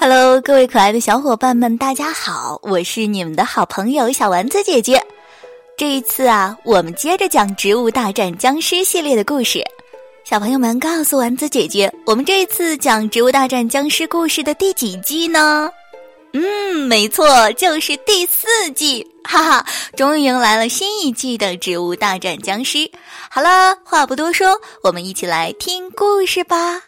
Hello，各位可爱的小伙伴们，大家好，我是你们的好朋友小丸子姐姐。这一次啊，我们接着讲《植物大战僵尸》系列的故事。小朋友们，告诉丸子姐姐，我们这一次讲《植物大战僵尸》故事的第几季呢？嗯，没错，就是第四季，哈哈，终于迎来了新一季的《植物大战僵尸》。好了，话不多说，我们一起来听故事吧。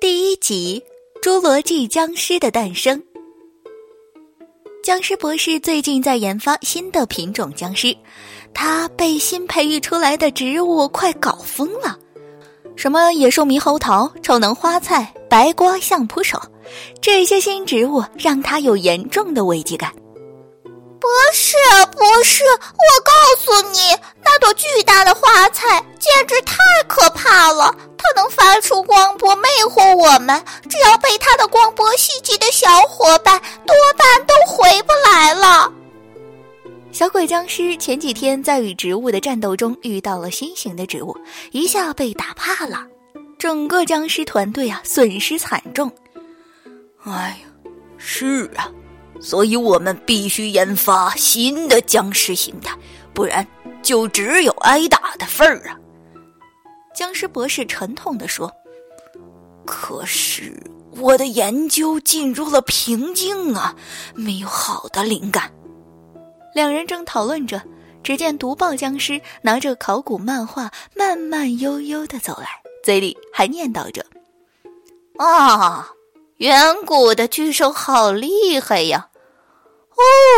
第一集。侏罗纪僵尸的诞生。僵尸博士最近在研发新的品种僵尸，他被新培育出来的植物快搞疯了。什么野兽猕猴桃、臭能花菜、白瓜相扑手，这些新植物让他有严重的危机感。博士，博士，我告诉你，那朵巨大的花菜简直太可怕了。它能发出光波魅惑我们，只要被它的光波袭击的小伙伴，多半都回不来了。小鬼僵尸前几天在与植物的战斗中遇到了新型的植物，一下被打怕了，整个僵尸团队啊损失惨重。哎呀，是啊，所以我们必须研发新的僵尸形态，不然就只有挨打的份儿啊。僵尸博士沉痛地说：“可是我的研究进入了瓶颈啊，没有好的灵感。”两人正讨论着，只见毒爆僵尸拿着考古漫画，慢慢悠悠的走来，嘴里还念叨着：“啊，远古的巨兽好厉害呀！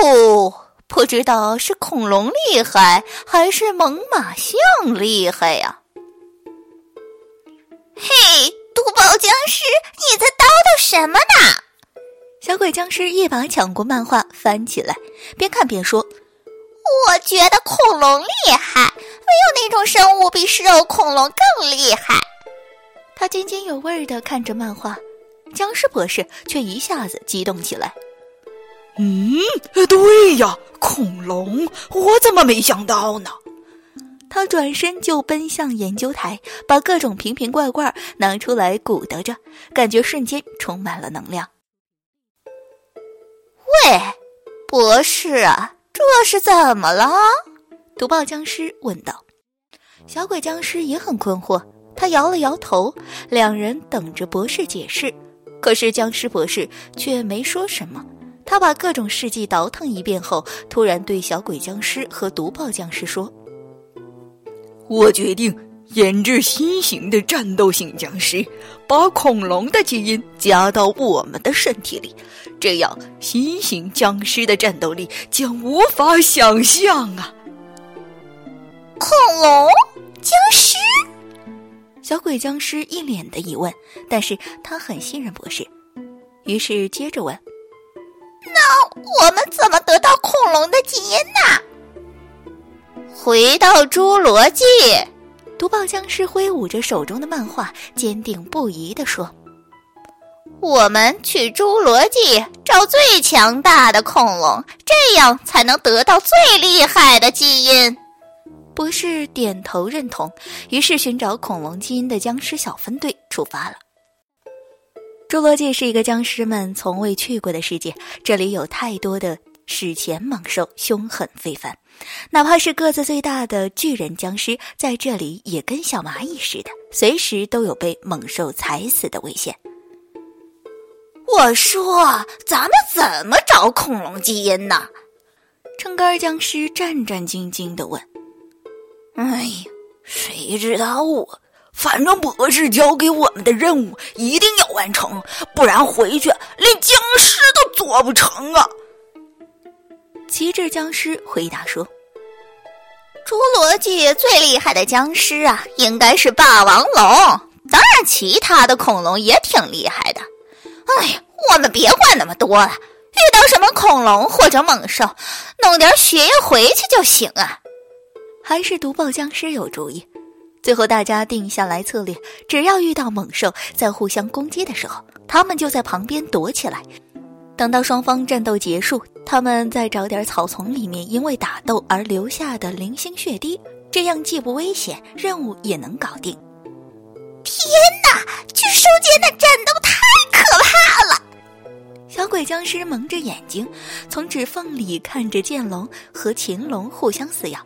哦，不知道是恐龙厉害，还是猛犸象厉害呀？”嘿，毒宝僵尸，你在叨叨什么呢？小鬼僵尸一把抢过漫画，翻起来，边看边说：“我觉得恐龙厉害，没有哪种生物比食肉恐龙更厉害。”他津津有味的看着漫画，僵尸博士却一下子激动起来：“嗯，对呀，恐龙，我怎么没想到呢？”他转身就奔向研究台，把各种瓶瓶罐罐拿出来鼓捣着，感觉瞬间充满了能量。喂，博士啊，这是怎么了？毒爆僵尸问道。小鬼僵尸也很困惑，他摇了摇头。两人等着博士解释，可是僵尸博士却没说什么。他把各种事迹倒腾一遍后，突然对小鬼僵尸和毒爆僵尸说。我决定研制新型的战斗性僵尸，把恐龙的基因加到我们的身体里，这样新型僵尸的战斗力将无法想象啊！恐龙僵尸，小鬼僵尸一脸的疑问，但是他很信任博士，于是接着问：“那我们怎么得到恐龙的基因呢？”回到侏罗纪，毒爆僵尸挥舞着手中的漫画，坚定不移地说：“我们去侏罗纪找最强大的恐龙，这样才能得到最厉害的基因。”博士点头认同，于是寻找恐龙基因的僵尸小分队出发了。侏罗纪是一个僵尸们从未去过的世界，这里有太多的。史前猛兽凶狠非凡，哪怕是个子最大的巨人僵尸，在这里也跟小蚂蚁似的，随时都有被猛兽踩死的危险。我说，咱们怎么找恐龙基因呢？撑杆僵尸战战兢兢地问。哎呀，谁知道啊？反正博士交给我们的任务一定要完成，不然回去连僵尸都做不成啊！旗帜僵尸回答说：“侏罗纪最厉害的僵尸啊，应该是霸王龙。当然，其他的恐龙也挺厉害的。哎呀，我们别管那么多了，遇到什么恐龙或者猛兽，弄点血液回去就行啊。”还是毒爆僵尸有主意。最后，大家定下来策略：只要遇到猛兽在互相攻击的时候，他们就在旁边躲起来。等到双方战斗结束，他们再找点草丛里面因为打斗而留下的零星血滴，这样既不危险，任务也能搞定。天哪，巨兽间的战斗太可怕了！小鬼僵尸蒙着眼睛，从指缝里看着剑龙和禽龙互相撕咬。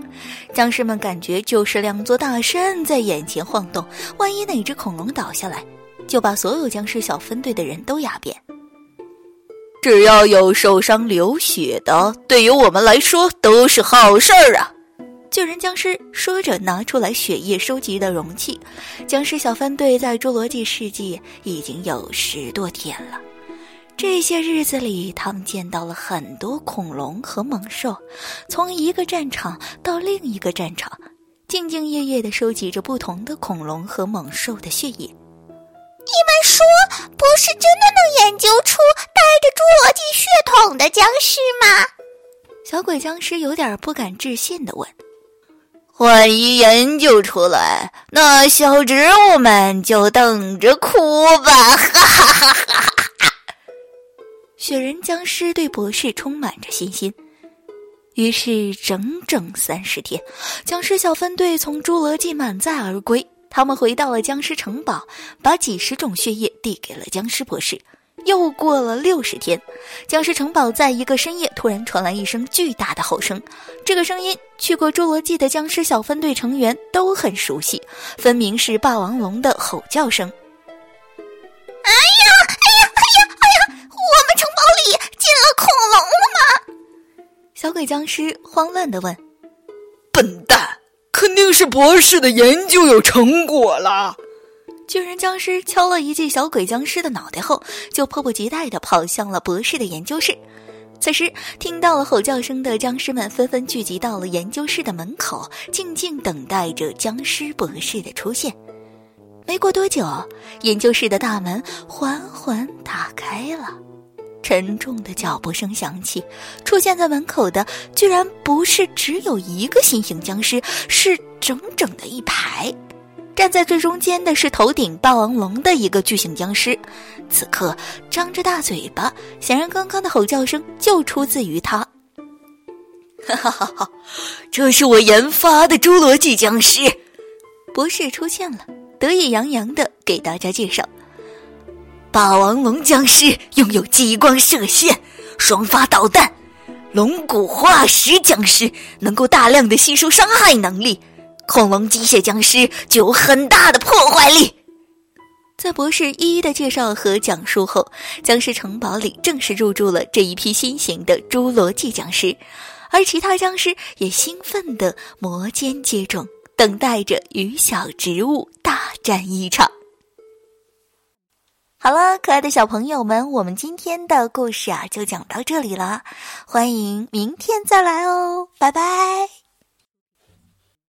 僵尸们感觉就是两座大山在眼前晃动，万一哪只恐龙倒下来，就把所有僵尸小分队的人都压扁。只要有受伤流血的，对于我们来说都是好事儿啊！巨人僵尸说着，拿出来血液收集的容器。僵尸小分队在侏罗纪世纪已经有十多天了。这些日子里，他们见到了很多恐龙和猛兽，从一个战场到另一个战场，兢兢业业地收集着不同的恐龙和猛兽的血液。你们说，博士真的能研究出着侏罗纪血统的僵尸吗？小鬼僵尸有点不敢置信的问。万一研究出来，那小植物们就等着哭吧！哈哈哈哈哈！雪人僵尸对博士充满着信心。于是，整整三十天，僵尸小分队从侏罗纪满载而归。他们回到了僵尸城堡，把几十种血液递给了僵尸博士。又过了六十天，僵尸城堡在一个深夜突然传来一声巨大的吼声。这个声音，去过侏罗纪的僵尸小分队成员都很熟悉，分明是霸王龙的吼叫声。哎呀，哎呀，哎呀，哎呀！我们城堡里进了恐龙了吗？小鬼僵尸慌乱地问。笨蛋，肯定是博士的研究有成果了。巨人僵尸敲了一记小鬼僵尸的脑袋后，就迫不及待地跑向了博士的研究室。此时，听到了吼叫声的僵尸们纷纷聚集到了研究室的门口，静静等待着僵尸博士的出现。没过多久，研究室的大门缓缓打开了，沉重的脚步声响起。出现在门口的，居然不是只有一个新型僵尸，是整整的一排。站在最中间的是头顶霸王龙的一个巨型僵尸，此刻张着大嘴巴，显然刚刚的吼叫声就出自于他。哈哈哈哈！这是我研发的侏罗纪僵尸，博士出现了，得意洋洋的给大家介绍：霸王龙僵尸拥有激光射线、双发导弹；龙骨化石僵尸能够大量的吸收伤害能力。恐龙机械僵尸具有很大的破坏力。在博士一一的介绍和讲述后，僵尸城堡里正式入住了这一批新型的侏罗纪僵尸，而其他僵尸也兴奋的摩肩接踵，等待着与小植物大战一场。好了，可爱的小朋友们，我们今天的故事啊就讲到这里了，欢迎明天再来哦，拜拜。